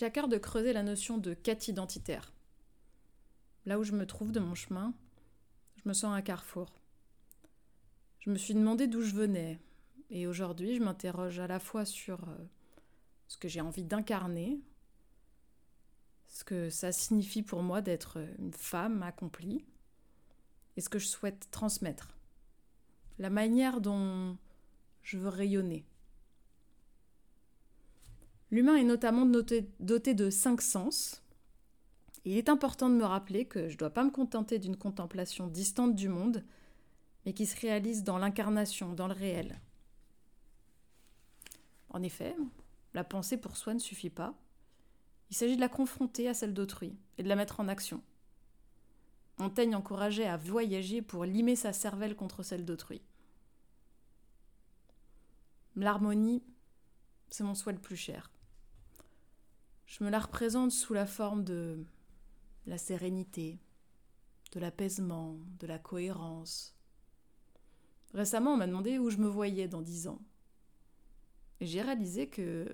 J'ai à cœur de creuser la notion de quête identitaire. Là où je me trouve de mon chemin, je me sens à un carrefour. Je me suis demandé d'où je venais, et aujourd'hui je m'interroge à la fois sur euh, ce que j'ai envie d'incarner, ce que ça signifie pour moi d'être une femme accomplie, et ce que je souhaite transmettre. La manière dont je veux rayonner. L'humain est notamment doté, de cinq sens. il est important de me rappeler que je ne dois pas me contenter d'une contemplation distante du monde, mais qui se réalise dans l'incarnation, dans le réel. En effet, la pensée pour soi ne suffit pas. Il s'agit de la confronter à celle d'autrui et de la mettre en action. Montaigne encourageait à voyager pour limer sa cervelle contre celle d'autrui. L'harmonie, c'est mon souhait le plus cher. Je me la représente sous la forme de la sérénité, de l'apaisement, de la cohérence. Récemment, on m'a demandé où je me voyais dans dix ans. Et j'ai réalisé que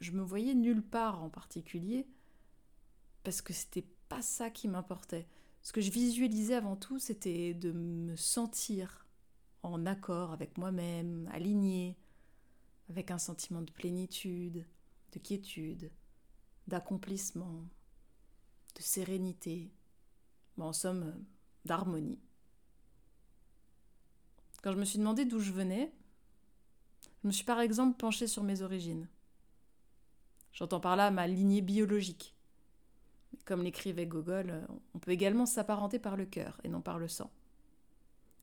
je me voyais nulle part en particulier, parce que c'était pas ça qui m'importait. Ce que je visualisais avant tout, c'était de me sentir en accord avec moi-même, aligné, avec un sentiment de plénitude, de quiétude, d'accomplissement, de sérénité, en somme, d'harmonie. Quand je me suis demandé d'où je venais, je me suis par exemple penchée sur mes origines. J'entends par là ma lignée biologique. Comme l'écrivait Gogol, on peut également s'apparenter par le cœur et non par le sang.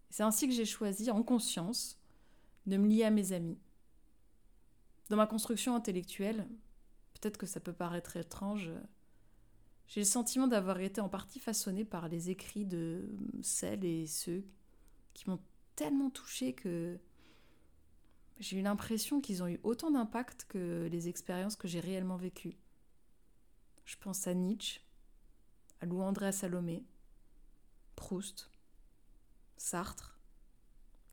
C'est ainsi que j'ai choisi, en conscience, de me lier à mes amis. Dans ma construction intellectuelle, peut-être que ça peut paraître étrange, j'ai le sentiment d'avoir été en partie façonné par les écrits de celles et ceux qui m'ont tellement touché que j'ai eu l'impression qu'ils ont eu autant d'impact que les expériences que j'ai réellement vécues. Je pense à Nietzsche, à Louis-André Salomé, Proust, Sartre,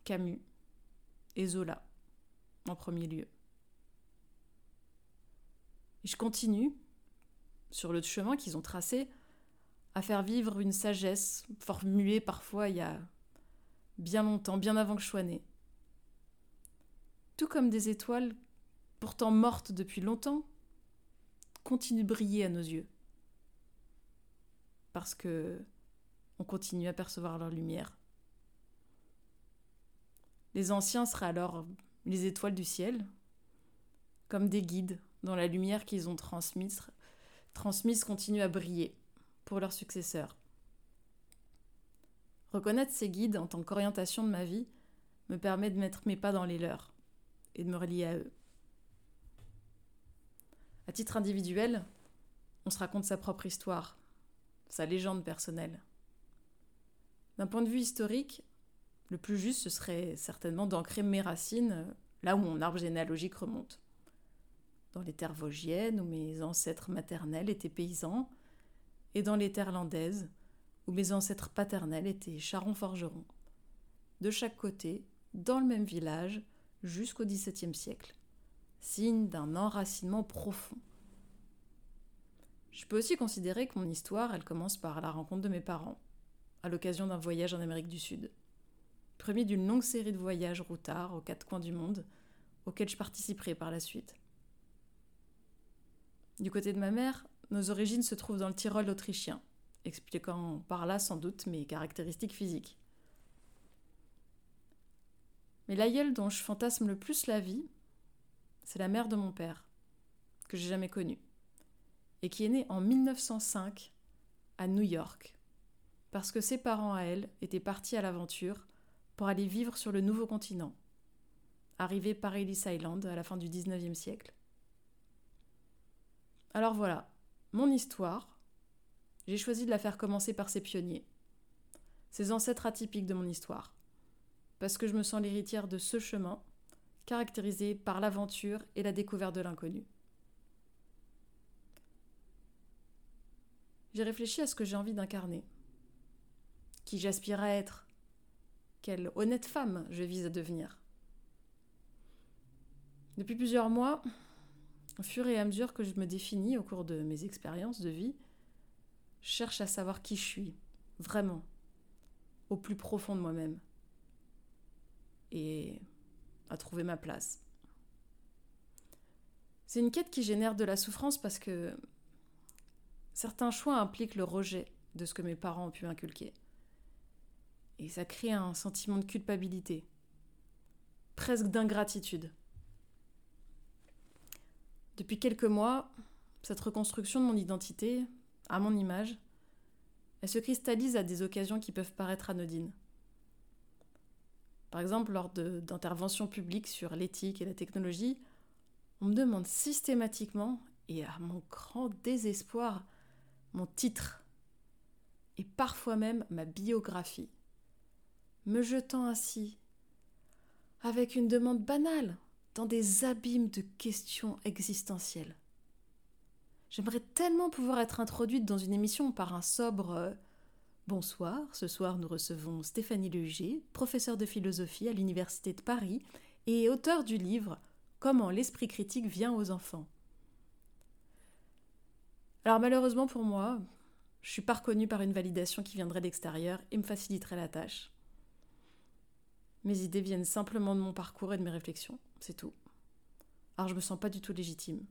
Camus et Zola en premier lieu. Je continue, sur le chemin qu'ils ont tracé, à faire vivre une sagesse formulée parfois il y a bien longtemps, bien avant que je sois née. Tout comme des étoiles, pourtant mortes depuis longtemps, continuent de briller à nos yeux. Parce que on continue à percevoir leur lumière. Les anciens seraient alors les étoiles du ciel, comme des guides dont la lumière qu'ils ont transmise, transmise continue à briller pour leurs successeurs. Reconnaître ces guides en tant qu'orientation de ma vie me permet de mettre mes pas dans les leurs et de me relier à eux. À titre individuel, on se raconte sa propre histoire, sa légende personnelle. D'un point de vue historique, le plus juste, ce serait certainement d'ancrer mes racines là où mon arbre généalogique remonte. Dans les terres vosgiennes, où mes ancêtres maternels étaient paysans, et dans les terres landaises, où mes ancêtres paternels étaient charrons-forgerons. De chaque côté, dans le même village, jusqu'au XVIIe siècle, signe d'un enracinement profond. Je peux aussi considérer que mon histoire, elle commence par la rencontre de mes parents, à l'occasion d'un voyage en Amérique du Sud. Premier d'une longue série de voyages routards aux quatre coins du monde, auxquels je participerai par la suite. Du côté de ma mère, nos origines se trouvent dans le Tyrol autrichien, expliquant par là sans doute mes caractéristiques physiques. Mais l'aïeul dont je fantasme le plus la vie, c'est la mère de mon père, que j'ai jamais connue, et qui est née en 1905 à New York, parce que ses parents à elle étaient partis à l'aventure pour aller vivre sur le nouveau continent, arrivé par Ellis Island à la fin du 19e siècle. Alors voilà, mon histoire, j'ai choisi de la faire commencer par ses pionniers, ces ancêtres atypiques de mon histoire. Parce que je me sens l'héritière de ce chemin, caractérisé par l'aventure et la découverte de l'inconnu. J'ai réfléchi à ce que j'ai envie d'incarner, qui j'aspire à être, quelle honnête femme je vise à devenir. Depuis plusieurs mois, au fur et à mesure que je me définis au cours de mes expériences de vie, je cherche à savoir qui je suis, vraiment, au plus profond de moi-même, et à trouver ma place. C'est une quête qui génère de la souffrance parce que certains choix impliquent le rejet de ce que mes parents ont pu inculquer. Et ça crée un sentiment de culpabilité, presque d'ingratitude. Depuis quelques mois, cette reconstruction de mon identité, à mon image, elle se cristallise à des occasions qui peuvent paraître anodines. Par exemple, lors d'interventions publiques sur l'éthique et la technologie, on me demande systématiquement, et à mon grand désespoir, mon titre, et parfois même ma biographie, me jetant ainsi, avec une demande banale, dans des abîmes de questions existentielles. J'aimerais tellement pouvoir être introduite dans une émission par un sobre euh, Bonsoir, ce soir nous recevons Stéphanie Leger, professeure de philosophie à l'Université de Paris et auteur du livre Comment l'esprit critique vient aux enfants. Alors malheureusement pour moi, je suis pas reconnue par une validation qui viendrait d'extérieur et me faciliterait la tâche. Mes idées viennent simplement de mon parcours et de mes réflexions, c'est tout. Alors je me sens pas du tout légitime.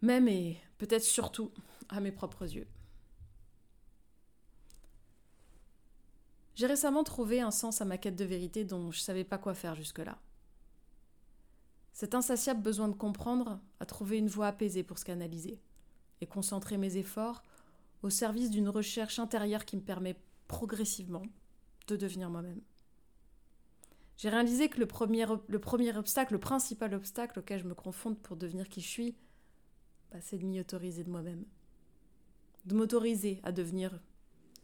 Même et peut-être surtout à mes propres yeux. J'ai récemment trouvé un sens à ma quête de vérité dont je savais pas quoi faire jusque-là. Cet insatiable besoin de comprendre a trouvé une voie apaisée pour se canaliser et concentrer mes efforts au service d'une recherche intérieure qui me permet progressivement de devenir moi-même. J'ai réalisé que le premier, le premier obstacle, le principal obstacle auquel je me confonde pour devenir qui je suis, bah, c'est de m'y autoriser de moi-même. De m'autoriser à devenir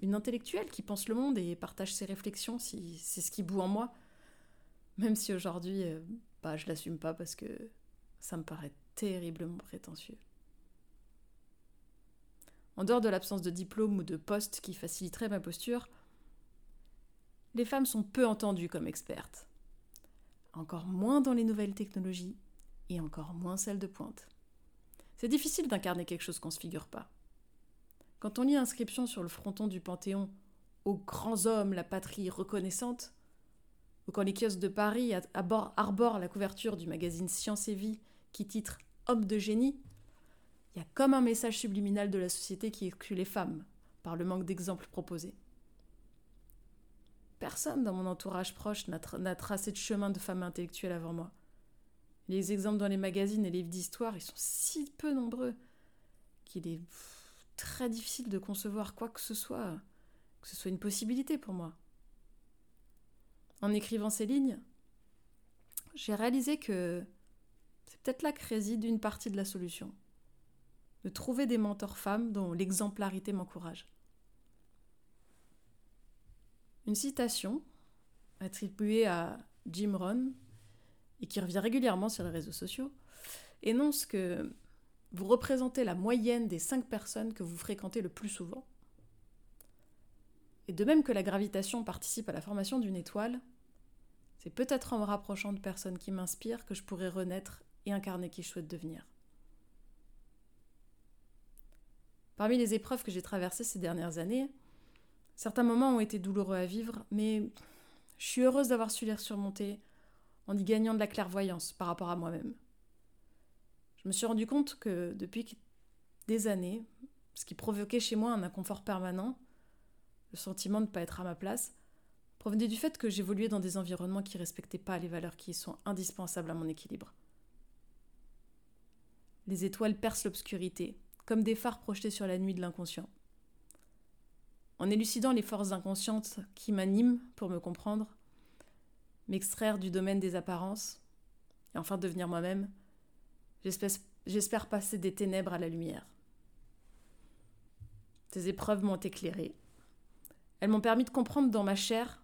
une intellectuelle qui pense le monde et partage ses réflexions si c'est ce qui bout en moi. Même si aujourd'hui, euh, bah, je l'assume pas parce que ça me paraît terriblement prétentieux. En dehors de l'absence de diplôme ou de poste qui faciliterait ma posture, les femmes sont peu entendues comme expertes. Encore moins dans les nouvelles technologies et encore moins celles de pointe. C'est difficile d'incarner quelque chose qu'on ne se figure pas. Quand on lit inscription sur le fronton du Panthéon Aux grands hommes, la patrie reconnaissante, ou quand les kiosques de Paris arborent la couverture du magazine Science et Vie qui titre Homme de génie, il y a comme un message subliminal de la société qui exclut les femmes par le manque d'exemples proposés. Personne dans mon entourage proche n'a tracé de chemin de femme intellectuelle avant moi. Les exemples dans les magazines et les livres d'histoire, ils sont si peu nombreux qu'il est très difficile de concevoir quoi que ce soit, que ce soit une possibilité pour moi. En écrivant ces lignes, j'ai réalisé que c'est peut-être là que réside une partie de la solution. De trouver des mentors femmes dont l'exemplarité m'encourage. Une citation attribuée à Jim Rohn et qui revient régulièrement sur les réseaux sociaux énonce que vous représentez la moyenne des cinq personnes que vous fréquentez le plus souvent. Et de même que la gravitation participe à la formation d'une étoile, c'est peut-être en me rapprochant de personnes qui m'inspirent que je pourrai renaître et incarner qui je souhaite devenir. Parmi les épreuves que j'ai traversées ces dernières années, certains moments ont été douloureux à vivre, mais je suis heureuse d'avoir su les surmonter en y gagnant de la clairvoyance par rapport à moi-même. Je me suis rendu compte que depuis des années, ce qui provoquait chez moi un inconfort permanent, le sentiment de ne pas être à ma place, provenait du fait que j'évoluais dans des environnements qui ne respectaient pas les valeurs qui sont indispensables à mon équilibre. Les étoiles percent l'obscurité, comme des phares projetés sur la nuit de l'inconscient. En élucidant les forces inconscientes qui m'animent pour me comprendre, m'extraire du domaine des apparences, et enfin devenir moi-même, J'espère passer des ténèbres à la lumière. Ces épreuves m'ont éclairé. Elles m'ont permis de comprendre dans ma chair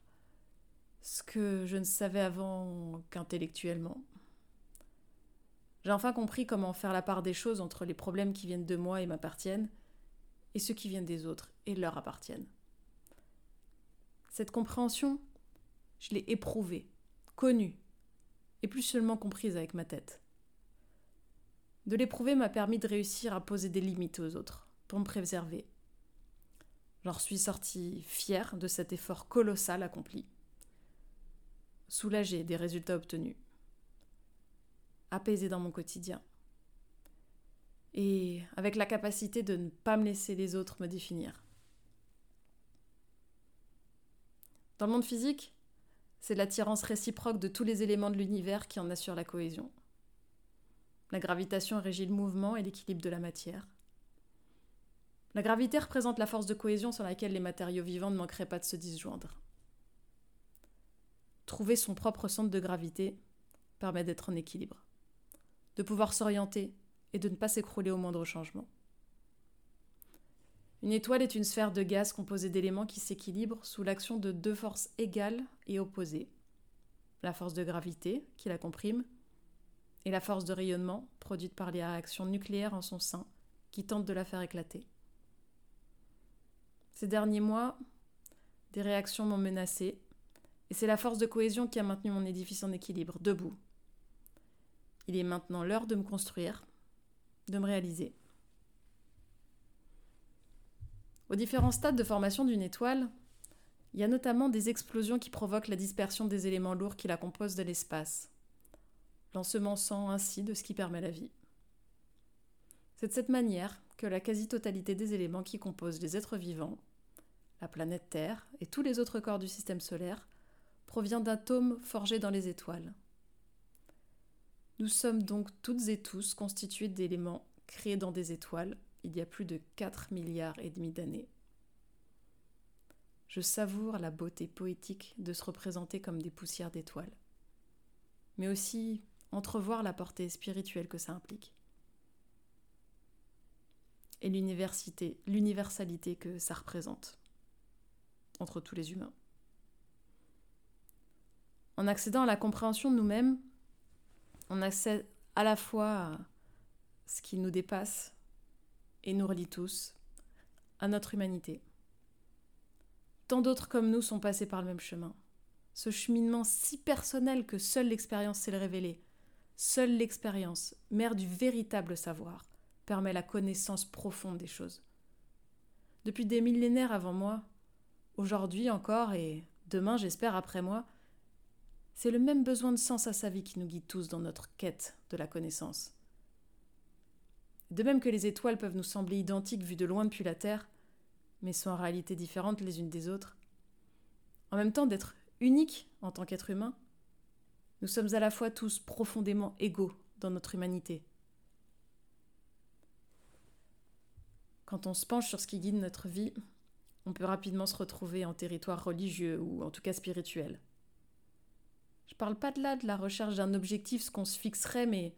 ce que je ne savais avant qu'intellectuellement. J'ai enfin compris comment faire la part des choses entre les problèmes qui viennent de moi et m'appartiennent et ceux qui viennent des autres et leur appartiennent. Cette compréhension, je l'ai éprouvée, connue, et plus seulement comprise avec ma tête. De l'éprouver m'a permis de réussir à poser des limites aux autres, pour me préserver. J'en suis sortie fière de cet effort colossal accompli, soulagée des résultats obtenus, apaisée dans mon quotidien, et avec la capacité de ne pas me laisser les autres me définir. Dans le monde physique, c'est l'attirance réciproque de tous les éléments de l'univers qui en assure la cohésion. La gravitation régit le mouvement et l'équilibre de la matière. La gravité représente la force de cohésion sur laquelle les matériaux vivants ne manqueraient pas de se disjoindre. Trouver son propre centre de gravité permet d'être en équilibre, de pouvoir s'orienter et de ne pas s'écrouler au moindre changement. Une étoile est une sphère de gaz composée d'éléments qui s'équilibrent sous l'action de deux forces égales et opposées. La force de gravité, qui la comprime, et la force de rayonnement, produite par les réactions nucléaires en son sein, qui tentent de la faire éclater. Ces derniers mois, des réactions m'ont menacée, et c'est la force de cohésion qui a maintenu mon édifice en équilibre, debout. Il est maintenant l'heure de me construire, de me réaliser. Aux différents stades de formation d'une étoile, il y a notamment des explosions qui provoquent la dispersion des éléments lourds qui la composent de l'espace, l'ensemençant ainsi de ce qui permet la vie. C'est de cette manière que la quasi-totalité des éléments qui composent les êtres vivants, la planète Terre et tous les autres corps du système solaire provient d'atomes forgés dans les étoiles. Nous sommes donc toutes et tous constitués d'éléments créés dans des étoiles il y a plus de 4 milliards et demi d'années. Je savoure la beauté poétique de se représenter comme des poussières d'étoiles, mais aussi entrevoir la portée spirituelle que ça implique. Et l'université, l'universalité que ça représente entre tous les humains. En accédant à la compréhension de nous-mêmes, on accède à la fois à ce qui nous dépasse et nous relie tous à notre humanité. Tant d'autres comme nous sont passés par le même chemin. Ce cheminement si personnel que seule l'expérience sait le révéler. Seule l'expérience, mère du véritable savoir, permet la connaissance profonde des choses. Depuis des millénaires avant moi, aujourd'hui encore et demain j'espère après moi, c'est le même besoin de sens à sa vie qui nous guide tous dans notre quête de la connaissance. De même que les étoiles peuvent nous sembler identiques vues de loin depuis la Terre, mais sont en réalité différentes les unes des autres. En même temps d'être uniques en tant qu'être humain, nous sommes à la fois tous profondément égaux dans notre humanité. Quand on se penche sur ce qui guide notre vie, on peut rapidement se retrouver en territoire religieux ou en tout cas spirituel. Je parle pas de là de la recherche d'un objectif, ce qu'on se fixerait, mais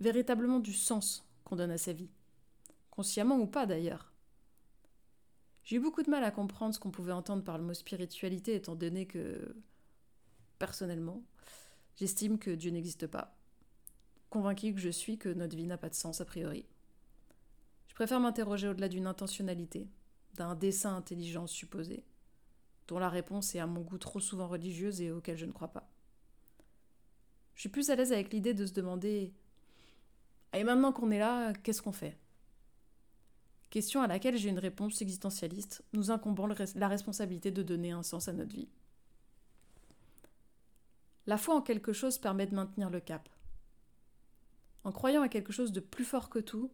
véritablement du sens qu'on donne à sa vie. Consciemment ou pas d'ailleurs. J'ai eu beaucoup de mal à comprendre ce qu'on pouvait entendre par le mot spiritualité, étant donné que, personnellement, j'estime que Dieu n'existe pas. Convaincu que je suis que notre vie n'a pas de sens a priori. Je préfère m'interroger au-delà d'une intentionnalité, d'un dessin intelligent supposé, dont la réponse est à mon goût trop souvent religieuse et auquel je ne crois pas. Je suis plus à l'aise avec l'idée de se demander et maintenant qu'on est là, qu'est-ce qu'on fait? Question à laquelle j'ai une réponse existentialiste, nous incombant la responsabilité de donner un sens à notre vie. La foi en quelque chose permet de maintenir le cap. En croyant à quelque chose de plus fort que tout,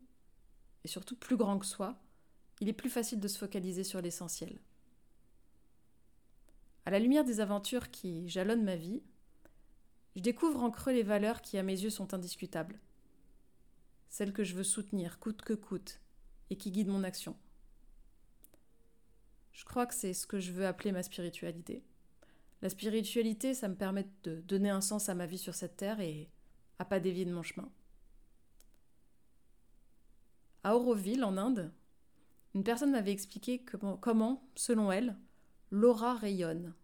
et surtout plus grand que soi, il est plus facile de se focaliser sur l'essentiel. À la lumière des aventures qui jalonnent ma vie, je découvre en creux les valeurs qui à mes yeux sont indiscutables celle que je veux soutenir coûte que coûte, et qui guide mon action. Je crois que c'est ce que je veux appeler ma spiritualité. La spiritualité, ça me permet de donner un sens à ma vie sur cette terre et à pas dévier de mon chemin. À Auroville, en Inde, une personne m'avait expliqué comment, selon elle, l'aura rayonne.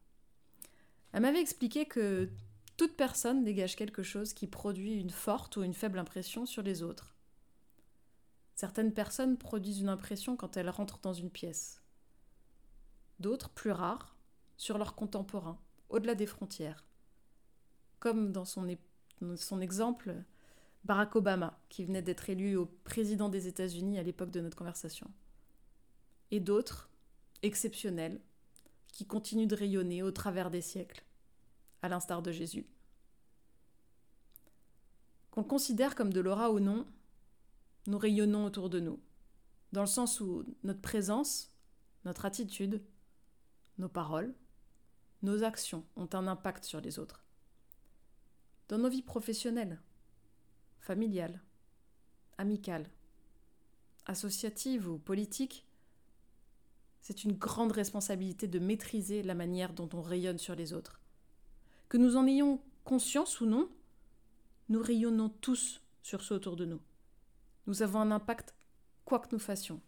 Elle m'avait expliqué que toute personne dégage quelque chose qui produit une forte ou une faible impression sur les autres. Certaines personnes produisent une impression quand elles rentrent dans une pièce. D'autres, plus rares, sur leurs contemporains, au-delà des frontières. Comme dans son, exemple Barack Obama, qui venait d'être élu au président des États-Unis à l'époque de notre conversation. Et d'autres, exceptionnels, qui continuent de rayonner au travers des siècles, à l'instar de Jésus. Qu'on le considère comme de l'aura ou non, nous rayonnons autour de nous, dans le sens où notre présence, notre attitude, nos paroles, nos actions ont un impact sur les autres. Dans nos vies professionnelles, familiales, amicales, associatives ou politiques, c'est une grande responsabilité de maîtriser la manière dont on rayonne sur les autres. Que nous en ayons conscience ou non, nous rayonnons tous sur ceux autour de nous. Nous avons un impact quoi que nous fassions.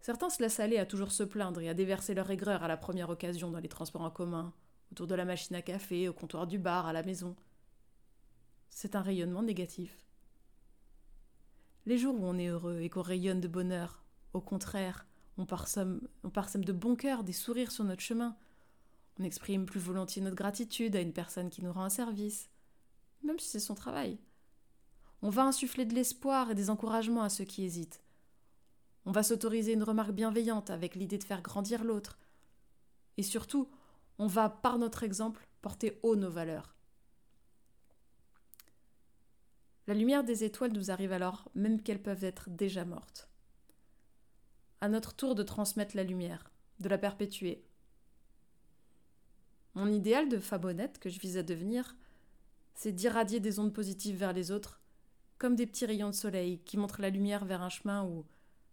Certains se laissent aller à toujours se plaindre et à déverser leur aigreur à la première occasion dans les transports en commun, autour de la machine à café, au comptoir du bar, à la maison. C'est un rayonnement négatif. Les jours où on est heureux et qu'on rayonne de bonheur, au contraire, on parsème, de bon cœur des sourires sur notre chemin. On exprime plus volontiers notre gratitude à une personne qui nous rend un service, même si c'est son travail. On va insuffler de l'espoir et des encouragements à ceux qui hésitent. On va s'autoriser une remarque bienveillante avec l'idée de faire grandir l'autre. Et surtout, on va, par notre exemple, porter haut nos valeurs. La lumière des étoiles nous arrive alors, même qu'elles peuvent être déjà mortes. À notre tour de transmettre la lumière, de la perpétuer. Mon idéal de fabonnette que je vise à devenir, c'est d'irradier des ondes positives vers les autres, comme des petits rayons de soleil qui montrent la lumière vers un chemin où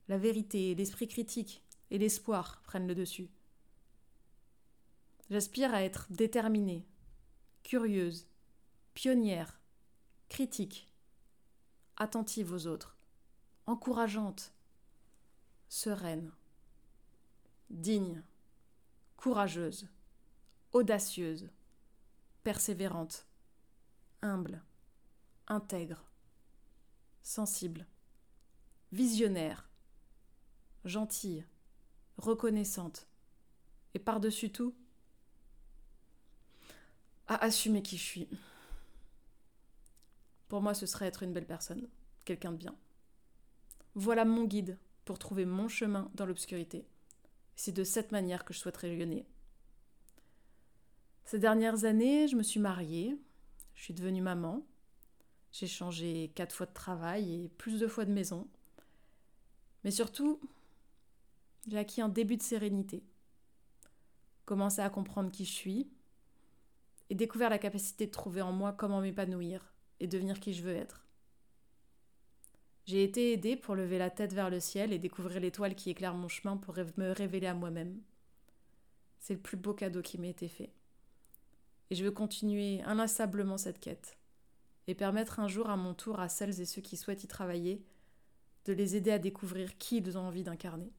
la vérité, l'esprit critique et l'espoir prennent le dessus. J'aspire à être déterminée, curieuse, pionnière, critique, attentive aux autres, encourageante, sereine, digne, courageuse, audacieuse, persévérante, humble, intègre, sensible, visionnaire, gentille, reconnaissante, et par-dessus tout, à assumer qui je suis. Pour moi, ce serait être une belle personne, quelqu'un de bien. Voilà mon guide pour trouver mon chemin dans l'obscurité. C'est de cette manière que je souhaiterais rayonner. Ces dernières années, je me suis mariée, je suis devenue maman, j'ai changé quatre fois de travail et plus de fois de maison. Mais surtout, j'ai acquis un début de sérénité, commencé à comprendre qui je suis et découvert la capacité de trouver en moi comment m'épanouir et devenir qui je veux être. J'ai été aidée pour lever la tête vers le ciel et découvrir l'étoile qui éclaire mon chemin pour me révéler à moi-même. C'est le plus beau cadeau qui m'ait été fait. Et je veux continuer inlassablement cette quête et permettre un jour à mon tour à celles et ceux qui souhaitent y travailler de les aider à découvrir qui ils ont envie d'incarner.